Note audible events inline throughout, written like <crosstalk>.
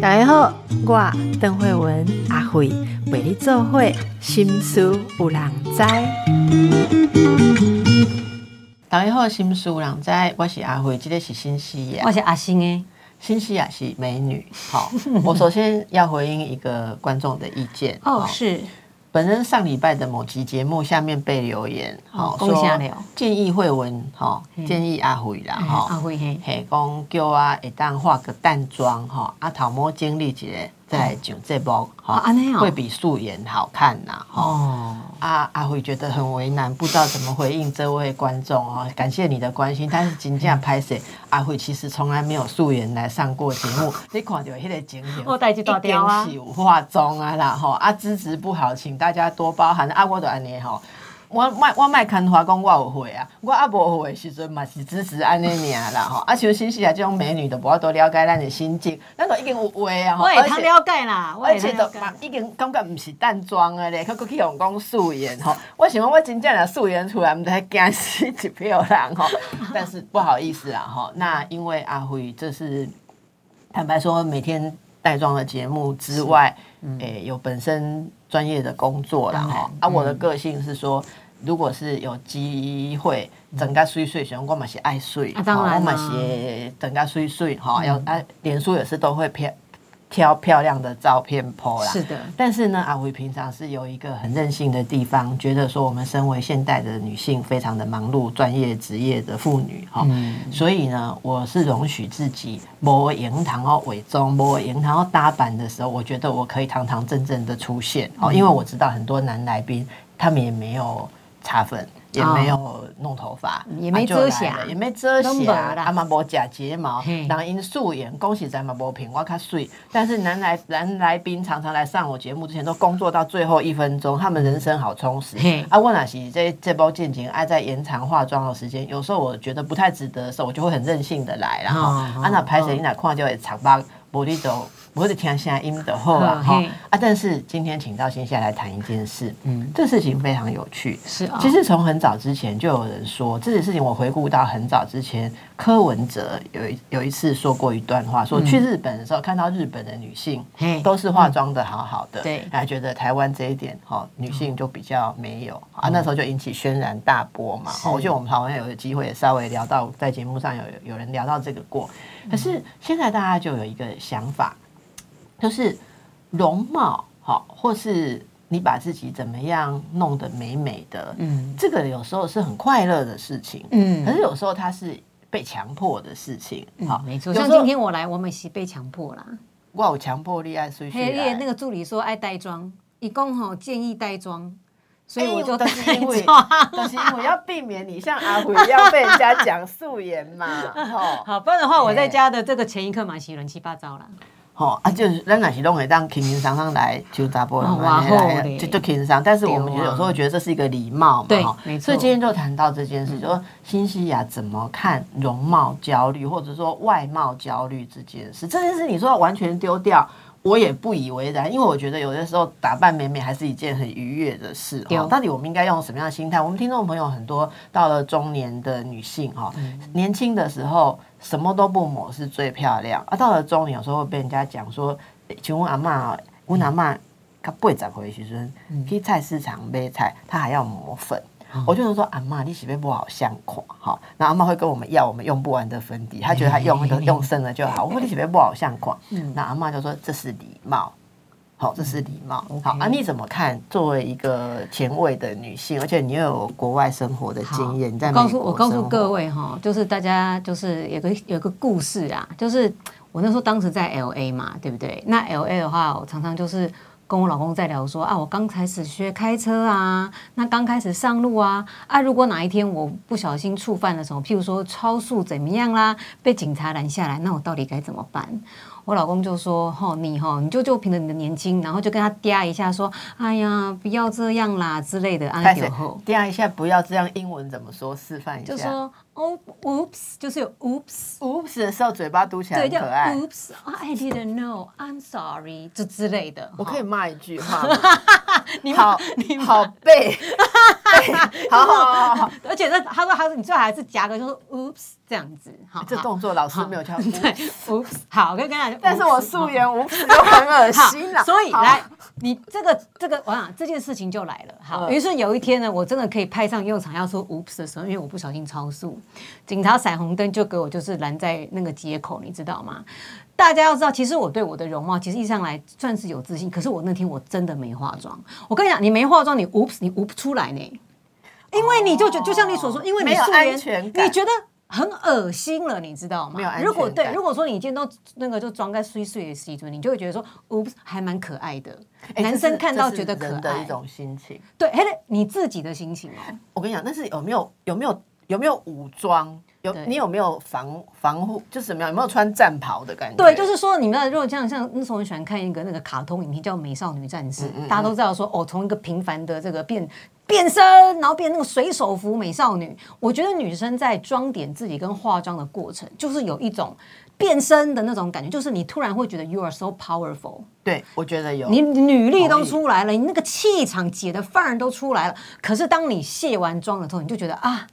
大家好，我邓慧文阿慧为你做会心思有人知。大家好，心思有人知，我是阿慧，这个是新西亚，我是阿星诶。新西亚是美女。好，我首先要回应一个观众的意见。<laughs> 哦，是。本身上礼拜的某期节目下面被留言，好说建议慧文，哈建议阿慧啦，哈阿慧嘿，嘿讲叫啊，一旦化个淡妆，哈阿头毛经历一下。再上这波，哈，会比素颜好看呐。哦，阿阿辉觉得很为难，不知道怎么回应这位观众哦。感谢你的关心，但是今天拍摄，<laughs> 阿辉其实从来没有素颜来上过节目。<laughs> 你看到那个景点，我带去大雕啊，化妆啊啦，哈啊资质不好，请大家多包涵。啊，我都安尼哈。我卖我卖看花讲我有会啊，我啊无会时阵嘛是支持安尼尔啦吼。啊，像新西亚这种美女都无多了解咱的心境，咱都已经有会啊。我也通了解啦，而且都嘛已经感觉毋是淡妆的咧，佮去用讲素颜吼。我想我真正的素颜出来，毋知惊死一票人吼。但是不好意思啊吼，那因为阿辉这是坦白说，每天带妆的节目之外，诶有本身专业的工作啦吼。啊，我的个性是说。如果是有机会，整个水水，像我嘛是爱水，我嘛是整个水水哈，要啊，脸书也是都会漂挑漂亮的照片 po 啦。是的，但是呢，阿辉平常是有一个很任性的地方，觉得说我们身为现代的女性，非常的忙碌、专业职业的妇女哈，所以呢，我是容许自己摸银堂哦伪装，摸银堂哦搭板的时候，我觉得我可以堂堂正正的出现哦，因为我知道很多男来宾他们也没有。擦粉也没有弄头发，也没遮瑕，也没遮瑕，阿妈无假睫毛，然后因素颜，恭喜在嘛无平，我较水。但是男来男来宾常常来上我节目之前，都工作到最后一分钟，他们人生好充实。啊，我那是这这波进情爱在延长化妆的时间，有时候我觉得不太值得的时候，我就会很任性的来，然后啊那拍谁你来看就会长疤，无你走。不是听声音的后啊哈啊！但是今天请到新下来谈一件事，嗯，这事情非常有趣。是啊，其实从很早之前就有人说这件事情。我回顾到很早之前，柯文哲有一有一次说过一段话，说去日本的时候看到日本的女性都是化妆的好好的，对，还觉得台湾这一点哈女性就比较没有啊。那时候就引起轩然大波嘛。我觉得我们好像有机会稍微聊到在节目上有有人聊到这个过，可是现在大家就有一个想法。就是容貌好，或是你把自己怎么样弄得美美的，嗯，这个有时候是很快乐的事情，嗯，可是有时候它是被强迫的事情，好，没错。像今天我来，我们是被强迫啦。我有强迫力爱所以那个助理说爱带妆，一共吼建议带妆，所以我就带妆。<laughs> 但是我要避免你像阿虎一样被人家讲素颜嘛，<laughs> 好，不然的话我在家的这个前一刻嘛，洗乱七八糟了。哦啊，就是咱那是弄会当轻轻松松来就查波人来，就就轻轻松。但是我们有时候觉得这是一个礼貌嘛，哈。所以今天就谈到这件事，就说新西亚怎么看容貌焦虑，或者说外貌焦虑这件事。这件事你说要完全丢掉。我也不以为然，因为我觉得有的时候打扮美美还是一件很愉悦的事。哈，到底我们应该用什么样的心态？我们听众朋友很多到了中年的女性，哈，年轻的时候什么都不抹是最漂亮，啊，到了中年有时候会被人家讲说，请问阿妈，我阿妈她不会再回去，说去菜市场买菜，她还要抹粉。我就能说阿妈，你洗面不好相垮哈，那阿妈会跟我们要我们用不完的粉底，她觉得她用那个用剩了就好。我说你洗面不好相款，那阿妈就说这是礼貌，好，这是礼貌。好啊，你怎么看？作为一个前卫的女性，而且你又有国外生活的经验，你在告诉我告诉各位哈，就是大家就是有个有个故事啊，就是我那时候当时在 L A 嘛，对不对？那 L A 的话，我常常就是。跟我老公在聊说啊，我刚开始学开车啊，那刚开始上路啊啊，如果哪一天我不小心触犯了什么，譬如说超速怎么样啦，被警察拦下来，那我到底该怎么办？我老公就说：“吼，你吼，你就就凭着你的年轻，然后就跟他嗲一下，说，哎呀，不要这样啦之类的。”开始嗲一下，不要这样。英文怎么说？示范一下。就说哦，oops，就是有 oops，oops 的时候嘴巴嘟起来很可爱。oops，I didn't know，I'm sorry，就之类的。我可以骂一句话吗？<laughs> 你好，你好背，好好好好。而且那他说他说你最好还是夹个，就是 oops。这样子，好，这动作老师没有教。对，oops，好，我跟大家讲，<laughs> 但是我素颜无耻就很恶心 <laughs> 了。所以来，你这个这个，我想这件事情就来了。好，于是有一天呢，我真的可以派上用场，要说 oops 的时候，因为我不小心超速，警察闪红灯就给我就是拦在那个街口，你知道吗？大家要知道，其实我对我的容貌其实一上来算是有自信，可是我那天我真的没化妆。我跟你讲，你没化妆，你 oops 你 oops 不出来呢，因为你就觉就像你所说，因为你素颜，你觉得。很恶心了，你知道吗？没有如果对，如果说你今天都那个就装在碎碎的西装，你就会觉得说，我还蛮可爱的。男生看到觉得可爱的一种心情。对，哎，你自己的心情哦。我跟你讲，但是有没有有没有有没有武装？有你有没有防防护？就是怎么样？有没有穿战袍的感觉？对，就是说，你们如果像像那时候很喜欢看一个那个卡通影片叫《美少女战士》，大家都知道说，哦，从一个平凡的这个变。变身，然后变那个水手服美少女。我觉得女生在装点自己跟化妆的过程，就是有一种变身的那种感觉，就是你突然会觉得 you are so powerful。对，我觉得有，你女力都出来了，你那个气场、姐的范儿都出来了。可是当你卸完妆了之后，你就觉得啊，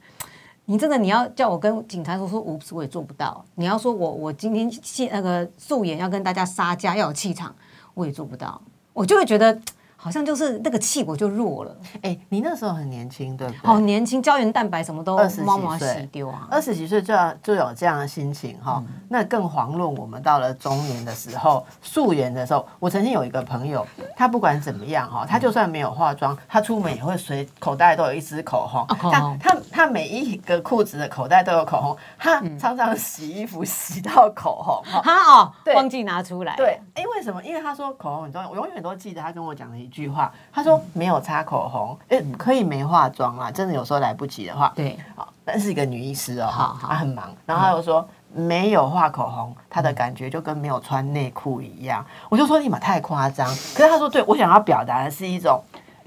你真的你要叫我跟警察说说，我我也做不到。你要说我我今天卸那个素颜要跟大家撒娇要有气场，我也做不到。我就会觉得。好像就是那个气我就弱了。哎，你那时候很年轻，对不对？好年轻，胶原蛋白什么都猫毛洗丢啊。二十几岁就要就有这样的心情哈，那更遑论我们到了中年的时候，素颜的时候。我曾经有一个朋友，他不管怎么样哈，他就算没有化妆，他出门也会随口袋都有一支口红。他他他每一个裤子的口袋都有口红，他常常洗衣服洗到口红。他哦，忘记拿出来。对，因为什么？因为他说口红很重要，我永远都记得他跟我讲的一。句话，他说没有擦口红，哎，可以没化妆啦，真的有时候来不及的话，对，好，但是一个女医师哦，好，她很忙，然后他又说没有画口红，她的感觉就跟没有穿内裤一样，我就说你们太夸张，可是他说对我想要表达的是一种。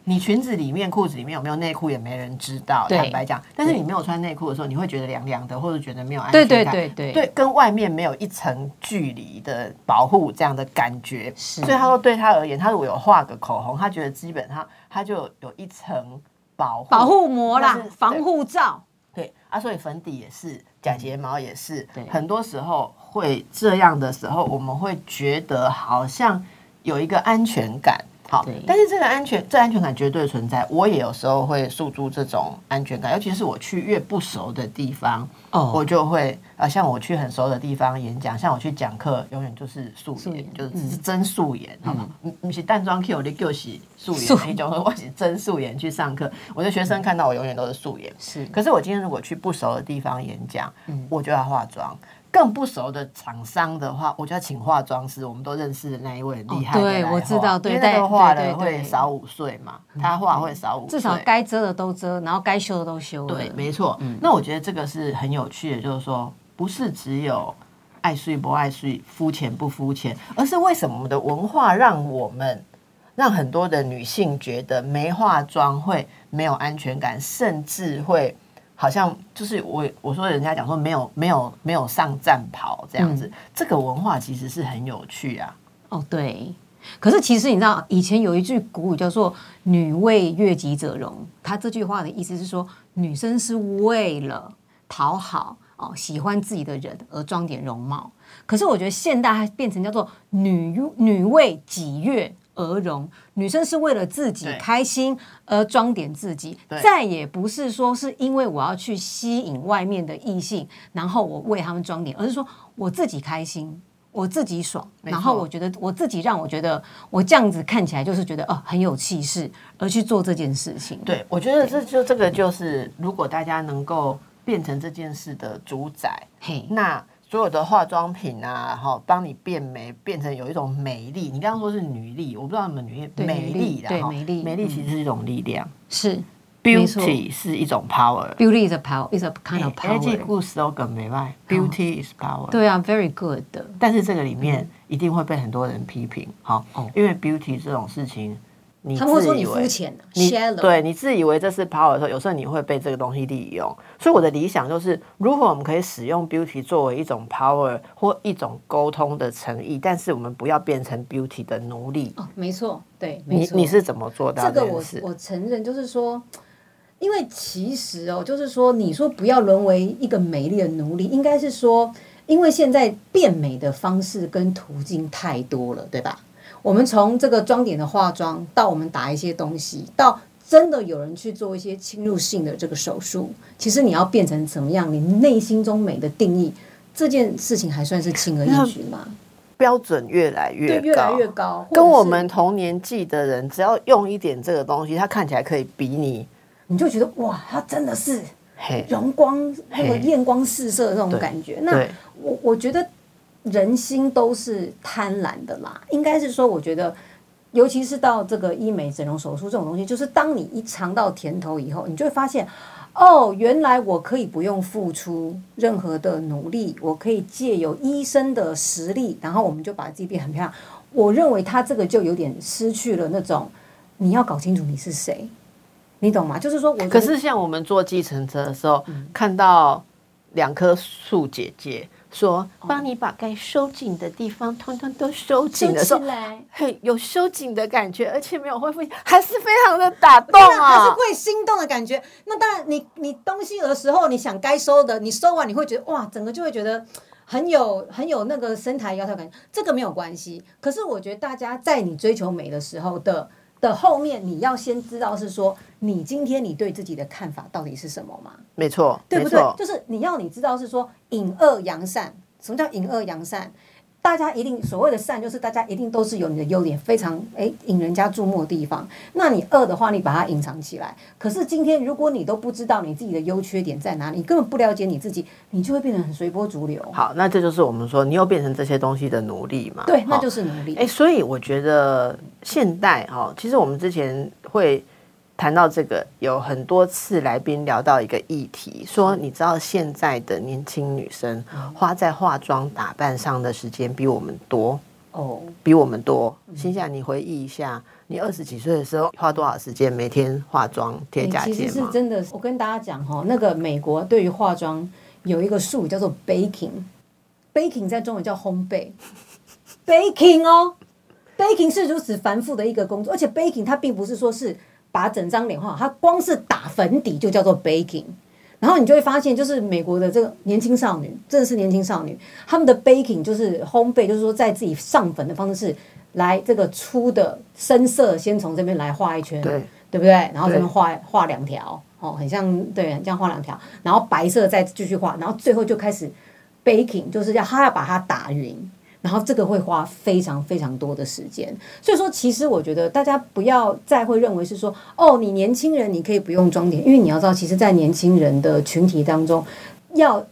你裙子里面、裤子里面有没有内裤也没人知道，坦白讲。但是你没有穿内裤的时候，你会觉得凉凉的，或者觉得没有安全感。对对对对，对，跟外面没有一层距离的保护这样的感觉。所以他说，对他而言，他如果有画个口红，他觉得基本上他就有一层保护保护膜啦，防护罩。对啊，所以粉底也是，假睫毛也是。很多时候会这样的时候，我们会觉得好像有一个安全感。好，但是这个安全，这安全感绝对存在。我也有时候会诉诸这种安全感，尤其是我去越不熟的地方，哦，我就会啊，像我去很熟的地方演讲，像我去讲课，永远就是素颜，就是只是真素颜，好吗？你你是淡妆 Q 的 Q 是素颜，那种我是真素颜去上课，我的学生看到我永远都是素颜。是，可是我今天如果去不熟的地方演讲，我就要化妆。更不熟的厂商的话，我就要请化妆师。我们都认识的那一位厉害的，对我知道，对，那个画的会少五岁嘛，他画会少五岁，至少该遮的都遮，然后该修的都修。对，没错。那我觉得这个是很有趣的，就是说，不是只有爱睡不爱睡、肤浅不肤浅，而是为什么我们的文化让我们让很多的女性觉得没化妆会没有安全感，甚至会。好像就是我我说人家讲说没有没有没有上战袍这样子，这个文化其实是很有趣啊。哦，对。可是其实你知道，以前有一句古语叫做“女为悦己者容”，他这句话的意思是说，女生是为了讨好哦喜欢自己的人而装点容貌。可是我觉得现代变成叫做“女女为己悦”。而容，女生是为了自己开心而装点自己，再也不是说是因为我要去吸引外面的异性，然后我为他们装点，而是说我自己开心，我自己爽，然后我觉得我自己让我觉得我这样子看起来就是觉得哦很有气势，而去做这件事情。对，我觉得这就这个就是，如果大家能够变成这件事的主宰，嘿，那。所有的化妆品啊，哈，帮你变美，变成有一种美丽。你刚刚说是女力，我不知道你们女力，美丽的对，美丽，美丽其实是一种力量，是 beauty 是一种 power，beauty is a power，is a kind of power。这故事都梗没卖，beauty is power。对啊，very good 的。但是这个里面一定会被很多人批评，好，因为 beauty 这种事情。他们会说你肤浅，你对你自以为这是 power 的时候，有时候你会被这个东西利用。所以我的理想就是，如果我们可以使用 beauty 作为一种 power 或一种沟通的诚意，但是我们不要变成 beauty 的奴隶。哦，没错，对，你你是怎么做到？这个我我承认，就是说，因为其实哦，就是说，你说不要沦为一个美丽的奴隶，应该是说，因为现在变美的方式跟途径太多了，对吧？我们从这个妆点的化妆，到我们打一些东西，到真的有人去做一些侵入性的这个手术，其实你要变成怎么样？你内心中美的定义，这件事情还算是轻而易举吗？标准越来越高，越来越高。跟我们同年纪的人，只要用一点这个东西，他看起来可以比你。你就觉得哇，他真的是容光那个艳光四射的那种感觉。那我我觉得人心都是贪婪的啦，应该是说，我觉得尤其是到这个医美整容手术这种东西，就是当你一尝到甜头以后，你就会发现，哦，原来我可以不用付出任何的努力，我可以借有医生的实力，然后我们就把自己变很漂亮。我认为他这个就有点失去了那种，你要搞清楚你是谁。你懂吗？就是说，我可是像我们坐计程车的时候，看到两棵树姐姐说：“帮你把该收紧的地方通通都收紧了。”收嘿，有收紧的感觉，而且没有恢复，<laughs> 还是非常的打动啊，还是会心动的感觉。那当然，你你东西有的时候，你想该收的，你收完你会觉得哇，整个就会觉得很有很有那个身材窈窕感觉。这个没有关系。可是我觉得大家在你追求美的时候的。的后面，你要先知道是说，你今天你对自己的看法到底是什么吗？没错，对不对？就是你要你知道是说，隐恶扬善。什么叫隐恶扬善？大家一定所谓的善，就是大家一定都是有你的优点，非常哎引人家注目的地方。那你恶的话，你把它隐藏起来。可是今天，如果你都不知道你自己的优缺点在哪里，你根本不了解你自己，你就会变得很随波逐流。好，那这就是我们说，你又变成这些东西的奴隶嘛？对，那就是奴隶。哎，所以我觉得现代哈，其实我们之前会。谈到这个，有很多次来宾聊到一个议题，说你知道现在的年轻女生花在化妆打扮上的时间比我们多哦，比我们多。心想，你回忆一下，你二十几岁的时候花多少时间每天化妆贴假睫其实是真的，我跟大家讲哈，那个美国对于化妆有一个术语叫做 baking，baking 在中文叫烘焙，baking 哦，baking 是如此繁复的一个工作，而且 baking 它并不是说是。把整张脸画，它光是打粉底就叫做 baking，然后你就会发现，就是美国的这个年轻少女，真的是年轻少女，他们的 baking 就是烘焙，就是说在自己上粉的方式来这个粗的深色，先从这边来画一圈，对，对不对？然后这边画画两条，哦，很像，对，很像画两条，然后白色再继续画，然后最后就开始 baking，就是要他要把它打匀。然后这个会花非常非常多的时间，所以说其实我觉得大家不要再会认为是说哦，你年轻人你可以不用装点，因为你要知道，其实，在年轻人的群体当中，要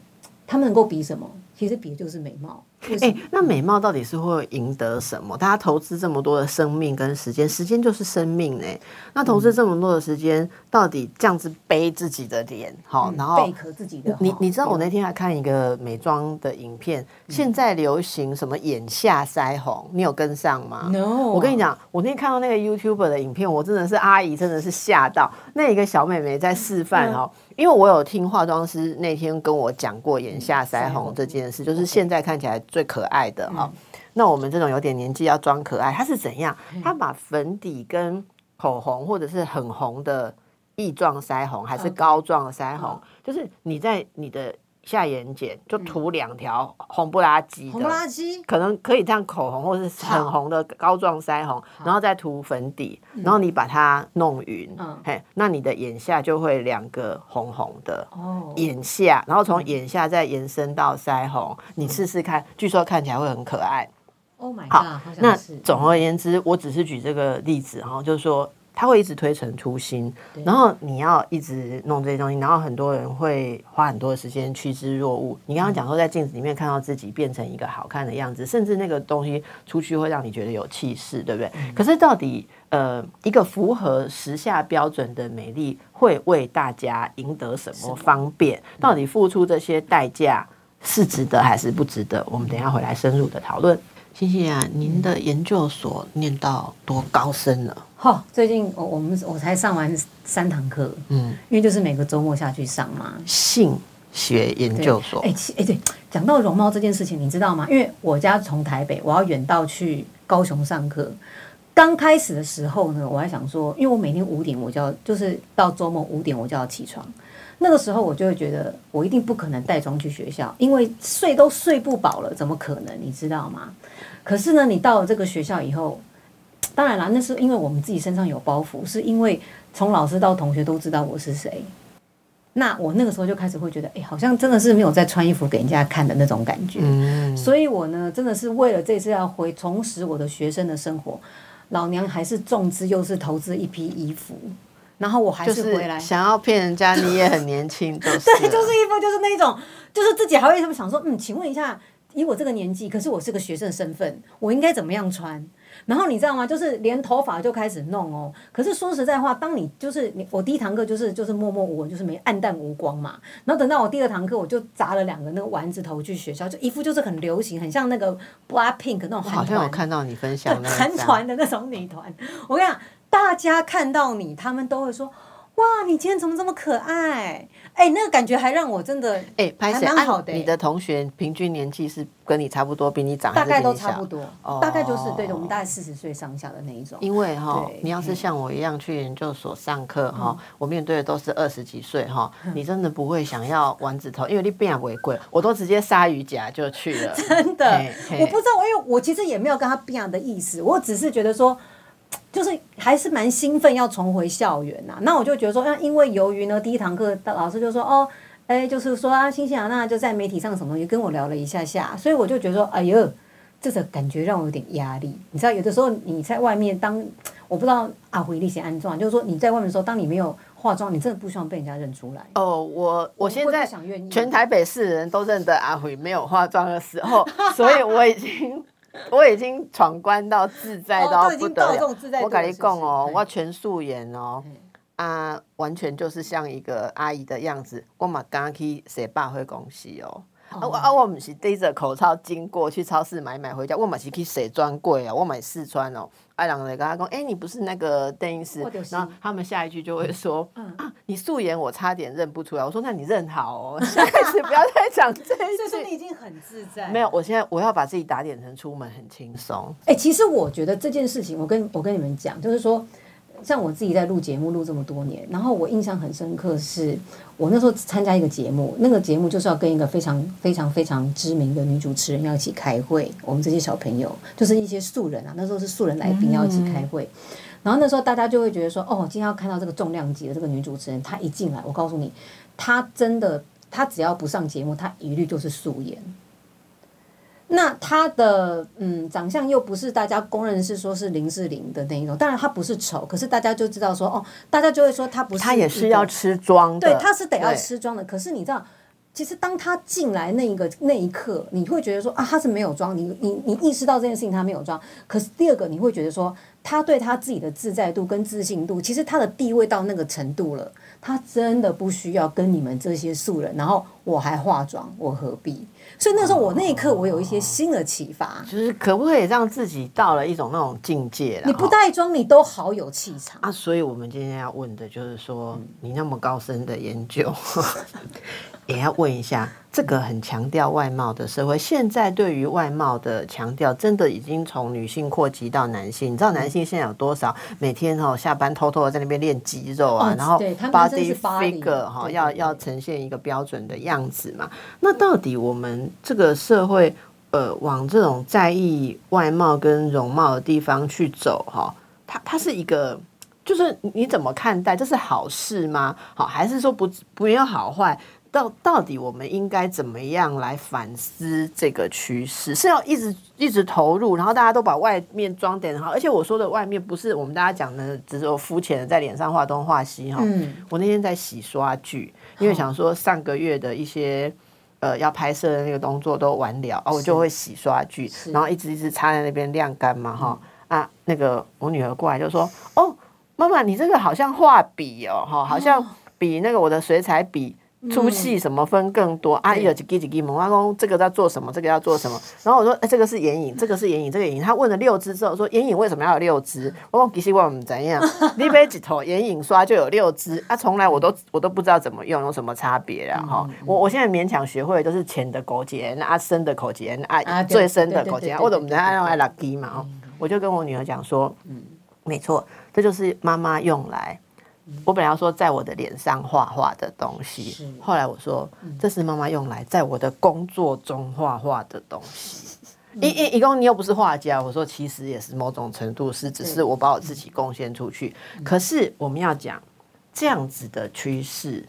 他们能够比什么？其实比的就是美貌。哎，那美貌到底是会赢得什么？大家投资这么多的生命跟时间，时间就是生命呢。那投资这么多的时间，到底这样子背自己的脸，好，然后贝壳自己的。你你知道我那天还看一个美妆的影片，现在流行什么眼下腮红，你有跟上吗？No。我跟你讲，我那天看到那个 YouTuber 的影片，我真的是阿姨，真的是吓到。那一个小妹妹在示范哦，因为我有听化妆师那天跟我讲过眼下腮红这件事，就是现在看起来。最可爱的哈，那我们这种有点年纪要装可爱，它是怎样？它把粉底跟口红，或者是很红的异状腮红，还是膏状腮红，就是你在你的下眼睑就涂两条红不拉几的，红不拉几，可能可以这样口红，或者是很红的膏状腮红，然后再涂粉底，然后你把它弄匀，嘿，那你的眼下就会两个红红的哦，眼下，然后从眼下再延伸到腮红，你试试看，据说看起来会很可爱。Oh my god！那总而言之，我只是举这个例子哈，就是说。他会一直推陈出新，然后你要一直弄这些东西，然后很多人会花很多的时间趋之若鹜。你刚刚讲说，在镜子里面看到自己变成一个好看的样子，甚至那个东西出去会让你觉得有气势，对不对？可是到底呃，一个符合时下标准的美丽，会为大家赢得什么方便？到底付出这些代价是值得还是不值得？我们等下回来深入的讨论。谢谢啊，您的研究所念到多高深了？哈，最近我我们我才上完三堂课，嗯，因为就是每个周末下去上嘛。性学研究所，哎哎，对，讲到容貌这件事情，你知道吗？因为我家从台北，我要远到去高雄上课。刚开始的时候呢，我还想说，因为我每天五点我就要，就是到周末五点我就要起床。那个时候我就会觉得，我一定不可能带妆去学校，因为睡都睡不饱了，怎么可能？你知道吗？可是呢，你到了这个学校以后，当然啦，那是因为我们自己身上有包袱，是因为从老师到同学都知道我是谁。那我那个时候就开始会觉得，哎，好像真的是没有在穿衣服给人家看的那种感觉。嗯，所以我呢，真的是为了这次要回重拾我的学生的生活，老娘还是重资又是投资一批衣服。然后我还是回来，想要骗人家你也很年轻，<laughs> 对，就是一副就是那种，就是自己还会想说，嗯，请问一下，以我这个年纪，可是我是个学生的身份，我应该怎么样穿？然后你知道吗？就是连头发就开始弄哦。可是说实在话，当你就是你，我第一堂课就是就是默默无闻，就是没暗淡无光嘛。然后等到我第二堂课，我就砸了两个那个丸子头去学校，就一副就是很流行，很像那个 Black Pink 那种韩团。好像有看到你分享韩团的那种女团。我跟你讲。大家看到你，他们都会说：“哇，你今天怎么这么可爱？”哎，那个感觉还让我真的哎，还蛮好的。你的同学平均年纪是跟你差不多，比你长大概都差不多，大概就是对的，我们大概四十岁上下的那一种。因为哈，你要是像我一样去研究所上课哈，我面对的都是二十几岁哈，你真的不会想要丸子头，因为你变违规，我都直接鲨鱼夹就去了。<laughs> 真的，我不知道，因为我其实也没有跟他变的意思，我只是觉得说。就是还是蛮兴奋要重回校园呐，那我就觉得说，那因为由于呢，第一堂课老师就说，哦，哎，就是说啊，新西兰，那就在媒体上什么东西跟我聊了一下下，所以我就觉得说，哎呦，这个感觉让我有点压力。你知道，有的时候你在外面当，我不知道阿辉那些安装，就是说你在外面的时候，当你没有化妆，你真的不希望被人家认出来。哦，我我现在全台北市人都认得阿辉没有化妆的时候，<laughs> 所以我已经。<laughs> 我已经闯关到自在到不得了，我跟你讲哦，我全素颜哦，啊，完全就是像一个阿姨的样子。我嘛刚去洗百货公司哦，啊我啊我们是戴着口罩经过去超市买买回家，我嘛是去谁专柜啊，我买试穿哦。爱郎来跟他讲，哎，你不是那个邓医师，然后他们下一句就会说，啊，你素颜我差点认不出来。我说，那你认好哦，<laughs> 下次不要再讲这一句。所以你已经很自在。没有，我现在我要把自己打点成出门很轻松。哎，其实我觉得这件事情，我跟我跟你们讲，就是说。像我自己在录节目录这么多年，然后我印象很深刻，是我那时候参加一个节目，那个节目就是要跟一个非常非常非常知名的女主持人要一起开会。我们这些小朋友就是一些素人啊，那时候是素人来宾要一起开会。然后那时候大家就会觉得说，哦，今天要看到这个重量级的这个女主持人，她一进来，我告诉你，她真的，她只要不上节目，她一律就是素颜。那他的嗯长相又不是大家公认是说是林志玲的那一种，当然他不是丑，可是大家就知道说哦，大家就会说他不是。他也是要吃妆的，对，他是得要吃妆的。可是你知道，其实当他进来那一个那一刻，你会觉得说啊，他是没有妆，你你你意识到这件事情他没有妆。可是第二个，你会觉得说，他对他自己的自在度跟自信度，其实他的地位到那个程度了，他真的不需要跟你们这些素人，然后我还化妆，我何必？所以那时候我那一刻我有一些新的启发，就是可不可以让自己到了一种那种境界你不带妆你都好有气场啊！所以我们今天要问的就是说，你那么高深的研究。<laughs> 也要问一下，这个很强调外貌的社会，现在对于外貌的强调，真的已经从女性扩及到男性。你知道男性现在有多少每天哦下班偷偷的在那边练肌肉啊，然后 body figure 哈要要呈现一个标准的样子嘛？那到底我们这个社会呃往这种在意外貌跟容貌的地方去走哈？它它是一个，就是你怎么看待？这是好事吗？好，还是说不不要好坏？到到底我们应该怎么样来反思这个趋势？是要一直一直投入，然后大家都把外面装点好。而且我说的外面不是我们大家讲的，只是肤浅的在脸上画东画西哈。嗯。我那天在洗刷剧，因为想说上个月的一些呃要拍摄的那个动作都完了啊，我就会洗刷具，然后一直一直插在那边晾干嘛哈啊。那个我女儿过来就说：“哦，妈妈，你这个好像画笔哦，哈，好像比那个我的水彩笔。”粗细什么分更多阿姨？有几几几几蒙阿公，这个要做什么？这个要做什么？然后我说，哎，这个是眼影，这个是眼影，这个眼影。他问了六支之后，说眼影为什么要有六支？我说其实我们怎样？你买几头眼影刷就有六支啊？从来我都我都不知道怎么用，有什么差别啊？哈，我我现在勉强学会都是浅的口诀啊，深的口诀啊，最深的口诀。我怎么知道要用 lucky 嘛？我就跟我女儿讲说，嗯，没错，这就是妈妈用来。我本来要说在我的脸上画画的东西，后来我说这是妈妈用来在我的工作中画画的东西。一一一共你又不是画家，我说其实也是某种程度是，只是我把我自己贡献出去。可是我们要讲这样子的趋势，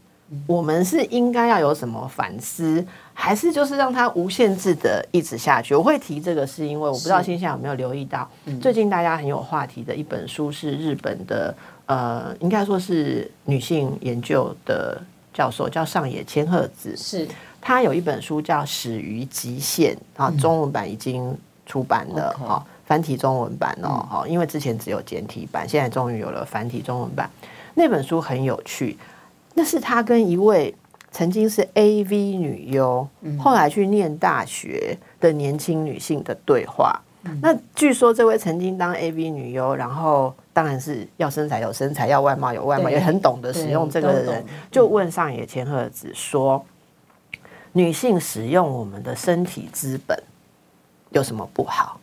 我们是应该要有什么反思，还是就是让它无限制的一直下去？我会提这个，是因为我不知道现在有没有留意到，最近大家很有话题的一本书是日本的，呃，应该说是女性研究的教授，叫上野千鹤子，是。她有一本书叫《始于极限》啊，中文版已经出版了哈，繁体中文版哦，哈，因为之前只有简体版，现在终于有了繁体中文版。那本书很有趣，那是她跟一位曾经是 A V 女优，后来去念大学的年轻女性的对话。那据说这位曾经当 A V 女优，然后当然是要身材有身材，要外貌有外貌，也很懂得使用这个人，就问上野千鹤子说。女性使用我们的身体资本有什么不好？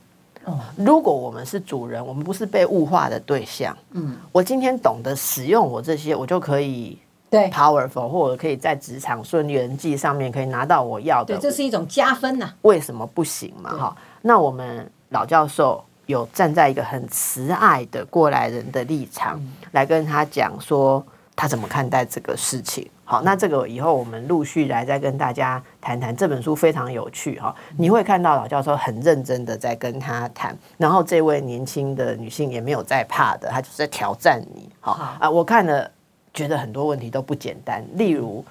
哦，如果我们是主人，我们不是被物化的对象。嗯，我今天懂得使用我这些，我就可以对 powerful，或者可以在职场顺利人际上面可以拿到我要的。对，这是一种加分呐。为什么不行嘛？哈，那我们老教授有站在一个很慈爱的过来人的立场来跟他讲说。他怎么看待这个事情？好，那这个以后我们陆续来再跟大家谈谈。这本书非常有趣哈，你会看到老教授很认真的在跟他谈，然后这位年轻的女性也没有在怕的，她就是在挑战你。好啊，我看了觉得很多问题都不简单，例如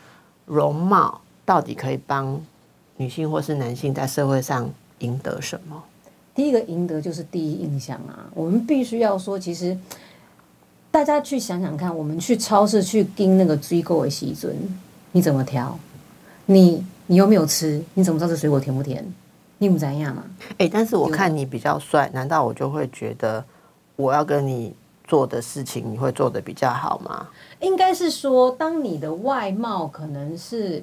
容貌到底可以帮女性或是男性在社会上赢得什么？第一个赢得就是第一印象啊，我们必须要说，其实。大家去想想看，我们去超市去盯那个追购的西尊，你怎么挑？你你又没有吃，你怎么知道这水果甜不甜？你不怎样嘛？哎，但是我看你比较帅，难道我就会觉得我要跟你做的事情，你会做的比较好吗？应该是说，当你的外貌可能是。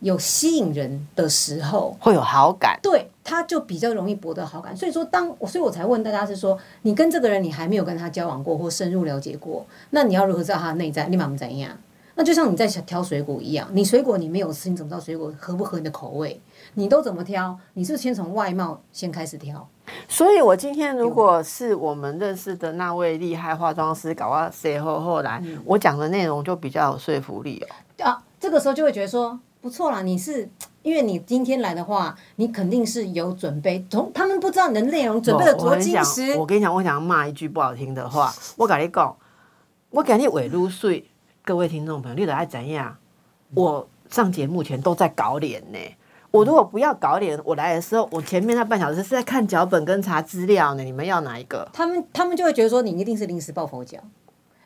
有吸引人的时候，会有好感，对，他就比较容易博得好感。所以说，当我所以我才问大家是说，你跟这个人你还没有跟他交往过或深入了解过，那你要如何知道他的内在？立马怎样？那就像你在挑水果一样，你水果你没有吃，你怎么知道水果合不合你的口味？你都怎么挑？你是先从外貌先开始挑。所以我今天如果是我们认识的那位厉害化妆师搞到谁后后来，我讲的内容就比较有说服力哦。啊，这个时候就会觉得说。不错啦，你是因为你今天来的话，你肯定是有准备。从他们不知道你的内容准备了多精实。我跟你讲，我想骂一句不好听的话。我跟你讲，我跟你尾入睡。各位听众朋友，你得爱怎样？我上节目前都在搞脸呢。我如果不要搞脸，我来的时候，我前面那半小时是在看脚本跟查资料呢。你们要哪一个？他们他们就会觉得说，你一定是临时抱佛脚。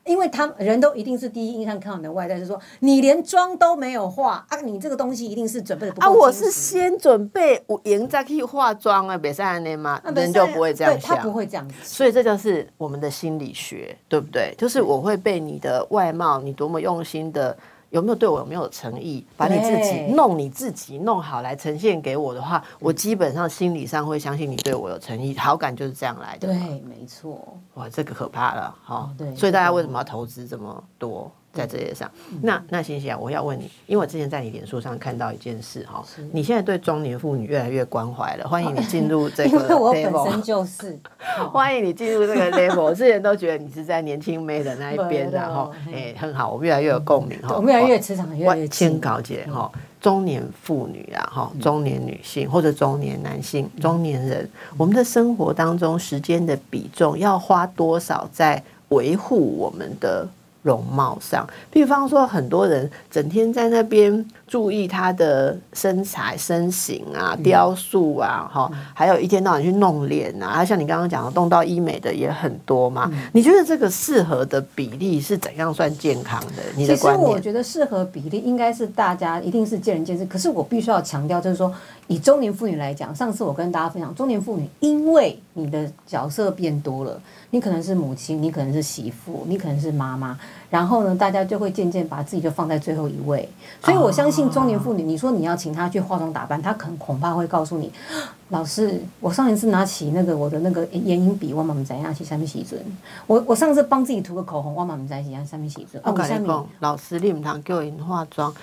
因为他人都一定是第一印象看到你的外在，是说你连妆都没有化啊，你这个东西一定是准备的不够啊，我是先准备我赢再可以化妆啊，别在那嘛？人就不会这样想，他不会这样子。所以这就是我们的心理学，对不对？就是我会被你的外貌，你多么用心的。有没有对我有没有诚意？把你自己弄你自己弄好来呈现给我的话，我基本上心理上会相信你对我有诚意，好感就是这样来的。对，没错。哇，这个可怕了，哈。对。所以大家为什么要投资这么多？在这些上，那那欣欣啊，我要问你，因为我之前在你脸书上看到一件事哈，你现在对中年妇女越来越关怀了，欢迎你进入 <laughs> 这个 level，本身就是，<laughs> 欢迎你进入这个 level。我之前都觉得你是在年轻妹的那一边，然后哎很好，我们越来越有共鸣哈，我们越来越磁场越来越千高姐哈，中年妇女啊哈，中年女性或者中年男性、中年人，我们的生活当中时间的比重要花多少在维护我们的？容貌上，比方说，很多人整天在那边注意他的身材、身形啊、雕塑啊，哈，还有一天到晚去弄脸啊，像你刚刚讲的，动到医美的也很多嘛。你觉得这个适合的比例是怎样算健康的？你的观念？我觉得适合比例应该是大家一定是见仁见智。可是我必须要强调，就是说，以中年妇女来讲，上次我跟大家分享，中年妇女因为你的角色变多了，你可能是母亲，你可能是媳妇，你可能是妈妈。然后呢，大家就会渐渐把自己就放在最后一位。所以我相信中年妇女，你说你要请她去化妆打扮，她可能恐怕会告诉你，老师，我上一次拿起那个我的那个眼影笔，我妈妈怎样去上面洗准？我我上次帮自己涂个口红，我妈妈在洗上面洗准。我跟你讲，老师你唔通叫因化妆。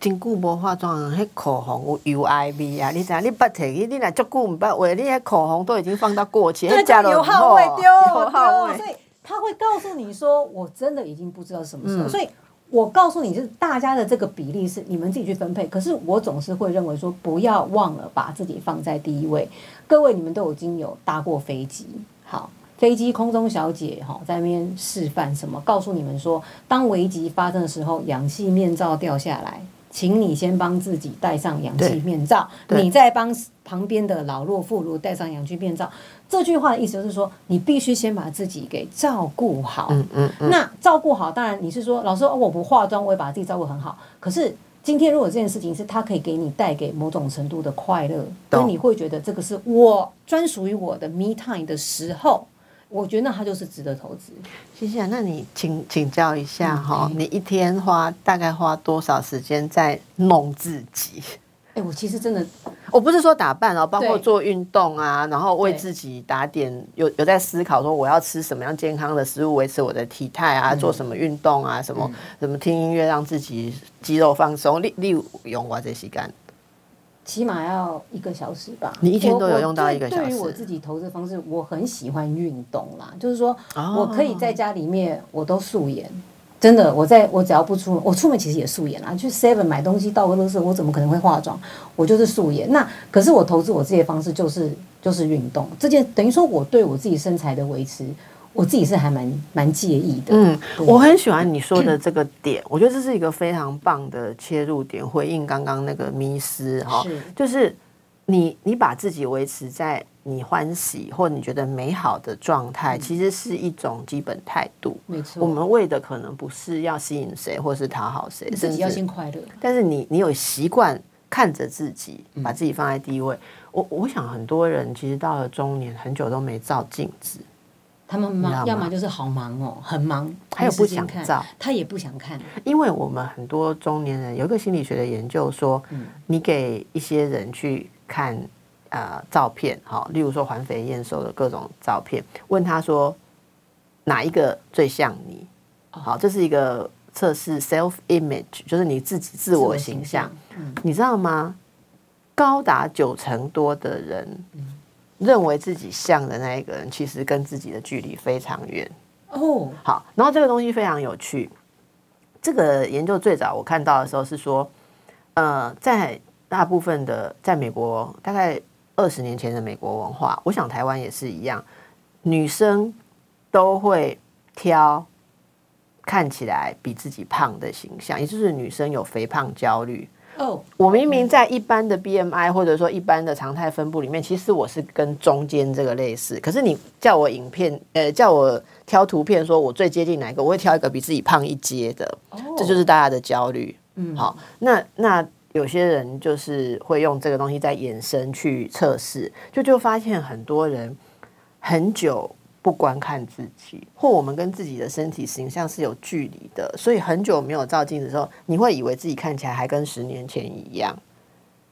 真久无化妆，迄口红有 U I V 啊！你知影？你捌摕去，你若足久毋捌画，你迄口红都已经放到过期，对，加油耗味丢，有好味。所以他会告诉你说，我真的已经不知道什么时候。所以我告诉你，就是大家的这个比例是你们自己去分配。可是我总是会认为说，不要忘了把自己放在第一位。各位，你们都已经有搭过飞机，好，飞机空中小姐哈在那边示范什么？告诉你们说，当危机发生的时候，氧气面罩掉下来。请你先帮自己戴上氧气面罩，你再帮旁边的老弱妇孺戴上氧气面罩。这句话的意思就是说，你必须先把自己给照顾好。嗯嗯。那照顾好，当然你是说，老师，我不化妆，我也把自己照顾很好。可是今天如果这件事情是他可以给你带给某种程度的快乐，那你会觉得这个是我专属于我的 me time 的时候。我觉得那它就是值得投资。谢谢。那你请请教一下哈，你一天花大概花多少时间在弄自己？哎，我其实真的，我不是说打扮哦，包括做运动啊，然后为自己打点，有有在思考说我要吃什么样健康的食物维持我的体态啊，做什么运动啊，什么什么听音乐让自己肌肉放松，例例如用我这些干。起码要一个小时吧。你一天都有用到一个小时。对于我自己投资方式，我很喜欢运动啦，就是说我可以在家里面我都素颜，真的，我在我只要不出门，我出门其实也素颜啦。去 Seven 买东西到个乐色，我怎么可能会化妆？我就是素颜。那可是我投资我自己的方式就是就是运动，这件等于说我对我自己身材的维持。我自己是还蛮蛮介意的。嗯，我很喜欢你说的这个点，我觉得这是一个非常棒的切入点，回应刚刚那个迷失哈，就是你你把自己维持在你欢喜或你觉得美好的状态，其实是一种基本态度。没错，我们为的可能不是要吸引谁，或是讨好谁，自己要先快乐。但是你你有习惯看着自己，把自己放在第一位。我我想很多人其实到了中年，很久都没照镜子。他们忙，要么就是好忙哦，很忙，还有不想照，他也不想看。因为我们很多中年人有一个心理学的研究说，你给一些人去看呃照片，好，例如说环肥燕瘦的各种照片，问他说哪一个最像你？好，这是一个测试 self image，就是你自己自我形象。你知道吗？高达九成多的人。认为自己像的那一个人，其实跟自己的距离非常远哦。好，然后这个东西非常有趣。这个研究最早我看到的时候是说，呃，在大部分的在美国，大概二十年前的美国文化，我想台湾也是一样，女生都会挑看起来比自己胖的形象，也就是女生有肥胖焦虑。哦，我明明在一般的 BMI 或者说一般的常态分布里面，其实我是跟中间这个类似。可是你叫我影片，呃，叫我挑图片，说我最接近哪一个，我会挑一个比自己胖一阶的。哦，这就是大家的焦虑。嗯，好，那那有些人就是会用这个东西在延伸去测试，就就发现很多人很久。不观看自己，或我们跟自己的身体形象是有距离的，所以很久没有照镜子的时候，你会以为自己看起来还跟十年前一样。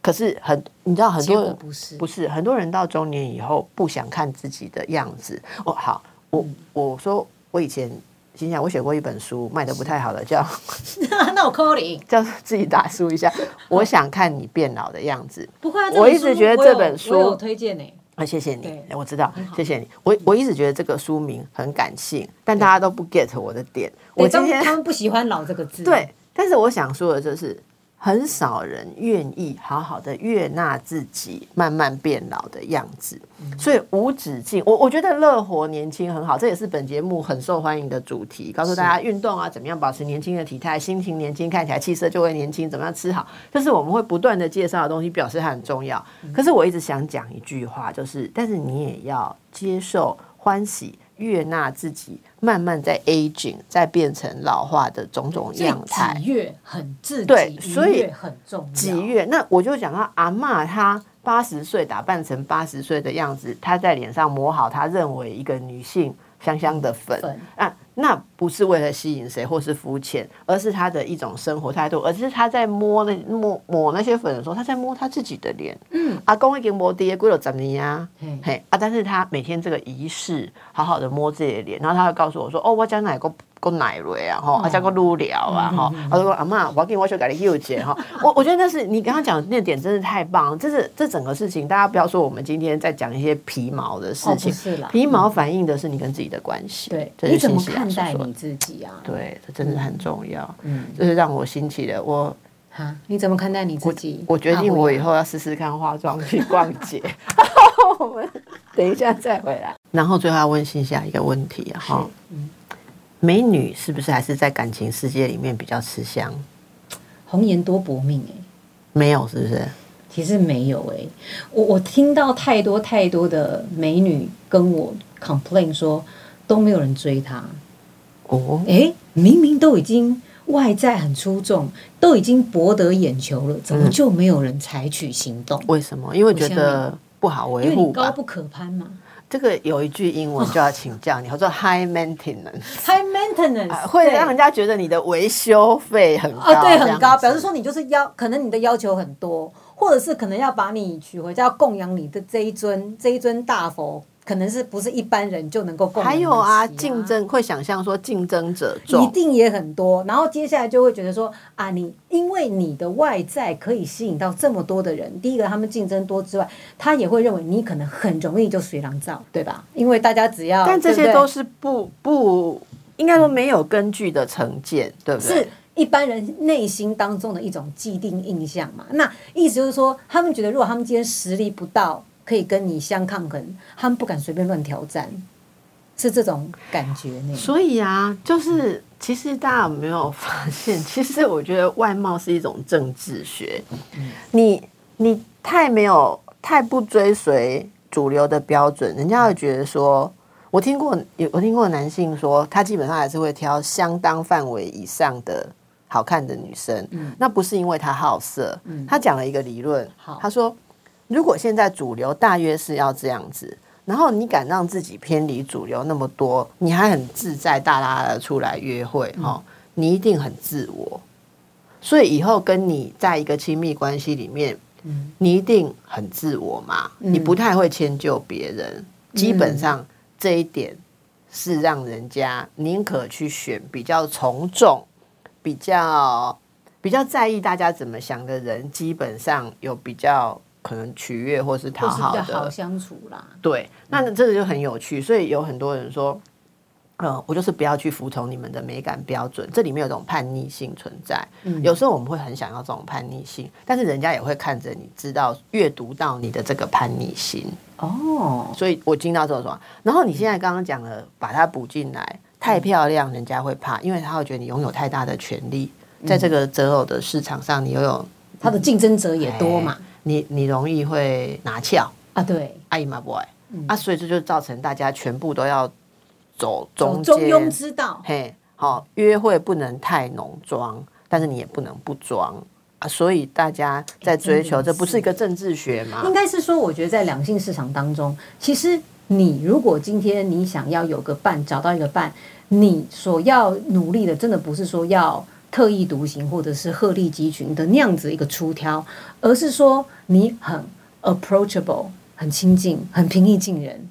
可是很，你知道很多不是不是很多人到中年以后不想看自己的样子。哦，好，我我说我以前心想我写过一本书，卖的不太好的，叫 <laughs> 那我扣零，<laughs> 叫自己打书一下。我想看你变老的样子。不会，我一直觉得这本书我有推荐呢。啊，谢谢你，我知道，谢谢你。我我一直觉得这个书名很感性，但大家都不 get 我的点。我今天他们不喜欢“老”这个字。对，但是我想说的就是。很少人愿意好好的悦纳自己慢慢变老的样子，所以无止境。我我觉得乐活年轻很好，这也是本节目很受欢迎的主题。告诉大家运动啊，怎么样保持年轻的体态，心情年轻，看起来气色就会年轻。怎么样吃好，就是我们会不断的介绍的东西，表示它很重要。可是我一直想讲一句话，就是，但是你也要接受欢喜。悦纳自己慢慢在 aging，在变成老化的种种样态，喜悦很自对，所以很重要。喜悦，那我就讲到阿妈，她八十岁打扮成八十岁的样子，她在脸上抹好她认为一个女性香香的粉啊。那不是为了吸引谁或是肤浅，而是他的一种生活态度，而是他在摸那摸抹那些粉的时候，他在摸他自己的脸。嗯，阿公已经摸爹过了怎么样？嘿啊，但是他每天这个仪式，好好的摸自己的脸，然后他会告诉我说：“哦，我将来个。”够奶瑞啊，吼，啊，加个撸聊啊，哈，他说阿妈，我要给你我修改的幼姐哈，我我觉得那是你刚刚讲那点真是太棒，这是这整个事情，大家不要说我们今天在讲一些皮毛的事情，皮毛反映的是你跟自己的关系，对，你怎么看待你自己啊？对，这真的很重要，嗯，就是让我兴起的我，哈，你怎么看待你自己？我决定我以后要试试看化妆去逛街，我们等一下再回来，然后最后要问心下一个问题哈，嗯。美女是不是还是在感情世界里面比较吃香？红颜多薄命哎，没有是不是？其实没有哎，我我听到太多太多的美女跟我 complain 说都没有人追她。哦，哎，明明都已经外在很出众，都已经博得眼球了，怎么就没有人采取行动？为什么？因为觉得不好维护高不可攀嘛。这个有一句英文就要请教你，叫做 high maintenance。<laughs> high maintenance 会让人家觉得你的维修费很高，对，很高，表示说你就是要，可能你的要求很多，或者是可能要把你娶回家供养你的这一尊这一尊大佛。可能是不是一般人就能够共？还有啊，竞争会想象说竞争者一定也很多，然后接下来就会觉得说啊，你因为你的外在可以吸引到这么多的人，第一个他们竞争多之外，他也会认为你可能很容易就随狼照，对吧？<laughs> 因为大家只要，但这些都是不不应该说没有根据的成见，对不对？是一般人内心当中的一种既定印象嘛。那意思就是说，他们觉得如果他们今天实力不到。可以跟你相抗衡，他们不敢随便乱挑战，是这种感觉呢。所以啊，就是其实大家有没有发现？<laughs> 其实我觉得外貌是一种政治学。你你太没有太不追随主流的标准，人家会觉得说，我听过有我听过男性说，他基本上还是会挑相当范围以上的好看的女生。嗯，那不是因为他好色。嗯，他讲了一个理论，他说。如果现在主流大约是要这样子，然后你敢让自己偏离主流那么多，你还很自在大拉的出来约会哈，你一定很自我。所以以后跟你在一个亲密关系里面，你一定很自我嘛，你不太会迁就别人。基本上这一点是让人家宁可去选比较从众、比较比较在意大家怎么想的人，基本上有比较。可能取悦或是讨好的，好相处啦。对，那这个就很有趣。所以有很多人说，嗯，我就是不要去服从你们的美感标准。这里面有种叛逆性存在。嗯，有时候我们会很想要这种叛逆性，但是人家也会看着你知道阅读到你的这个叛逆心。哦，所以我听到这种说，然后你现在刚刚讲了，把它补进来，太漂亮，人家会怕，因为他会觉得你拥有太大的权利，在这个择偶的市场上，你拥有他的竞争者也多嘛。你你容易会拿翘啊，对，爱嘛不爱啊，所以这就造成大家全部都要走中中庸之道。嘿，好，约会不能太浓妆，但是你也不能不装啊，所以大家在追求，这不是一个政治学吗？应该是说，我觉得在两性市场当中，其实你如果今天你想要有个伴，找到一个伴，你所要努力的，真的不是说要。特立独行，或者是鹤立鸡群的那样子一个出挑，而是说你很 approachable，很亲近，很平易近人，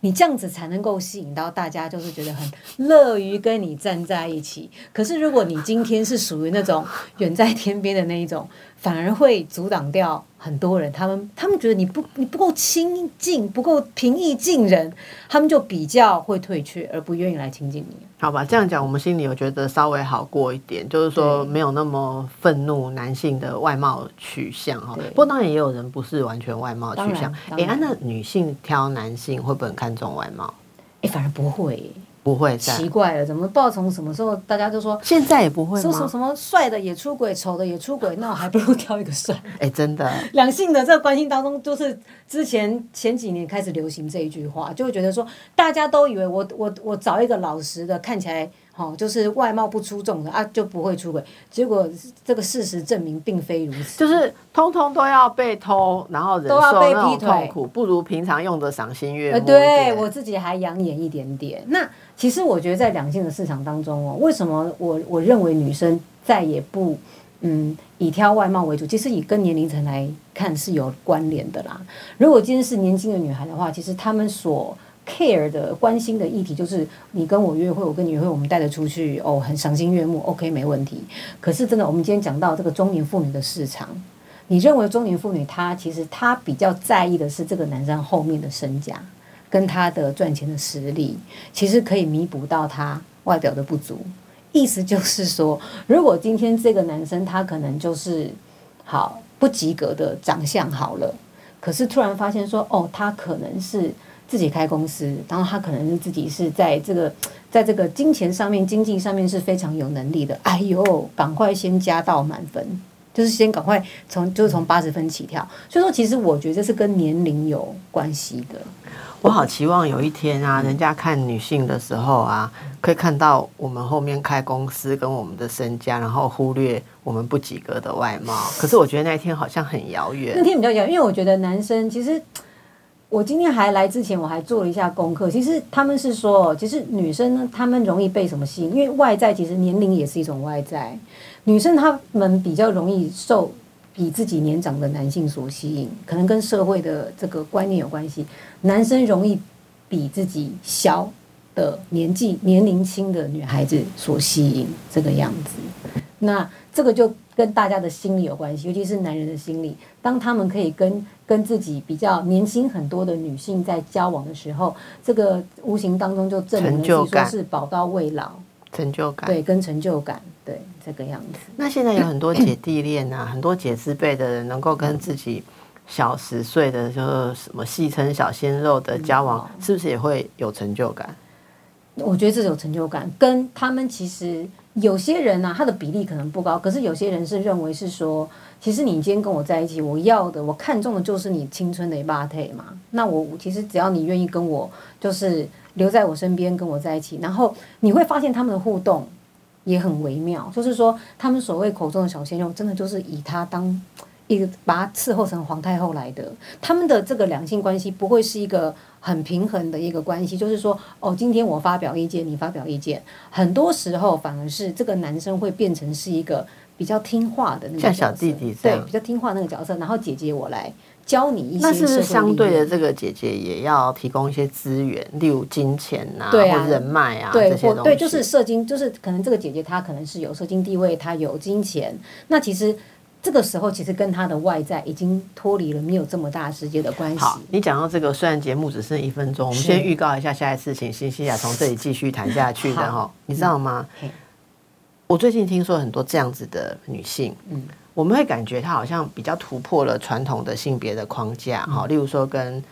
你这样子才能够吸引到大家，就是觉得很乐于跟你站在一起。可是如果你今天是属于那种远在天边的那一种，反而会阻挡掉。很多人，他们他们觉得你不你不够亲近，不够平易近人，他们就比较会退却，而不愿意来亲近你。好吧，这样讲，我们心里有觉得稍微好过一点，就是说没有那么愤怒男性的外貌取向哈。不过当然也有人不是完全外貌取向。哎，那女性挑男性会不会很看重外貌？哎，反而不会。不会，奇怪了，怎么不知道从什么时候大家就说现在也不会说说什么帅的也出轨，丑的也出轨，那我还不如挑一个帅。<laughs> 哎，真的，两性的这个关系当中，就是之前前几年开始流行这一句话，就会觉得说大家都以为我我我找一个老实的，看起来哦，就是外貌不出众的啊就不会出轨。结果这个事实证明并非如此，就是通通都要被偷，然后人都要受那种被劈腿痛苦，不如平常用的赏心悦目呃，对我自己还养眼一点点。那其实我觉得在两性的市场当中哦，为什么我我认为女生再也不嗯以挑外貌为主，其实以跟年龄层来看是有关联的啦。如果今天是年轻的女孩的话，其实她们所 care 的关心的议题就是你跟我约会，我跟你约会，我们带得出去哦，很赏心悦目，OK 没问题。可是真的，我们今天讲到这个中年妇女的市场，你认为中年妇女她其实她比较在意的是这个男生后面的身价跟他的赚钱的实力，其实可以弥补到他外表的不足。意思就是说，如果今天这个男生他可能就是好不及格的长相好了，可是突然发现说，哦，他可能是自己开公司，然后他可能是自己是在这个 <tsk> 在这个金钱上面、经济上面是非常有能力的。哎呦，赶快先加到满分，就是先赶快从就是从八十分起跳。所以说，其实我觉得这是跟年龄有关系的。我好期望有一天啊，人家看女性的时候啊，可以看到我们后面开公司跟我们的身家，然后忽略我们不及格的外貌。可是我觉得那一天好像很遥远那。天比较遥远，因为我觉得男生其实，我今天还来之前我还做了一下功课。其实他们是说，其实女生呢，她们容易被什么吸引？因为外在其实年龄也是一种外在，女生她们比较容易受比自己年长的男性所吸引，可能跟社会的这个观念有关系。男生容易比自己小的年纪年龄轻的女孩子所吸引，这个样子。那这个就跟大家的心理有关系，尤其是男人的心理。当他们可以跟跟自己比较年轻很多的女性在交往的时候，这个无形当中就证明说是宝刀未老，成就感。对，跟成就感，对这个样子。那现在有很多姐弟恋啊，很多姐字辈的人能够跟自己小十岁的，就是什么戏称小鲜肉的交往，是不是也会有成就感？我觉得这有成就感，跟他们其实有些人呢、他的比例可能不高，可是有些人是认为是说，其实你今天跟我在一起，我要的，我看中的就是你青春的一把腿嘛。那我其实只要你愿意跟我，就是留在我身边，跟我在一起，然后你会发现他们的互动也很微妙，就是说他们所谓口中的小鲜肉，真的就是以他当。一个把他伺候成皇太后来的，他们的这个两性关系不会是一个很平衡的一个关系，就是说，哦，今天我发表意见，你发表意见，很多时候反而是这个男生会变成是一个比较听话的那个像小弟弟。这对，样。比较听话那个角色，然后姐姐我来教你一些那是不是相对的这个姐姐也要提供一些资源，例如金钱呐、对啊或人脉啊对，这些东西？或对，就是社经，就是可能这个姐姐她可能是有社经地位，她有金钱，那其实这个时候其实跟他的外在已经脱离了没有这么大直接的关系。好，你讲到这个，虽然节目只剩一分钟，我们先预告一下下一次，请新西亚从这里继续谈下去的哈。你知道吗嘿？我最近听说很多这样子的女性，嗯我们会感觉她好像比较突破了传统的性别的框架，嗯哈、例如说跟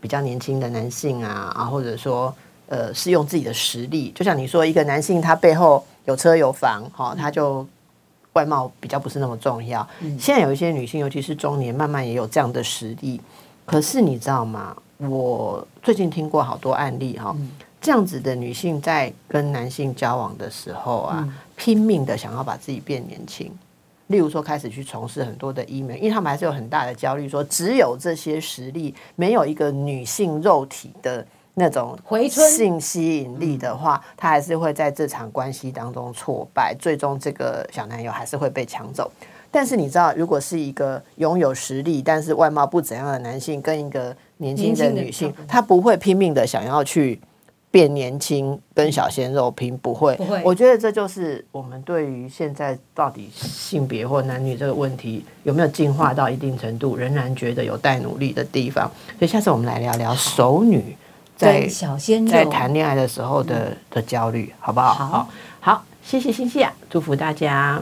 比较年轻的男性啊，啊，或者说呃，是用自己的实力，就像你说，一个男性他背后有车有房，哈、他就外貌比较不是那么重要。现在有一些女性，尤其是中年，慢慢也有这样的实力。可是你知道吗？我最近听过好多案例哈、这样子的女性在跟男性交往的时候啊，拼命的想要把自己变年轻。例如说，开始去从事很多的医美，因为他们还是有很大的焦虑，说只有这些实力，没有一个女性肉体的那种回春性吸引力的话，他还是会在这场关系当中挫败，最终这个小男友还是会被抢走。但是你知道，如果是一个拥有实力但是外貌不怎样的男性，跟一个年轻的女性他不会拼命的想要去变年轻，跟小鲜肉拼，不会。不会我觉得这就是我们对于现在到底性别或男女这个问题有没有进化到一定程度，仍然觉得有待努力的地方。所以下次我们来聊聊熟女在小鲜肉在谈恋爱的时候的的焦虑，好不好？好好，好，谢谢星星啊，祝福大家。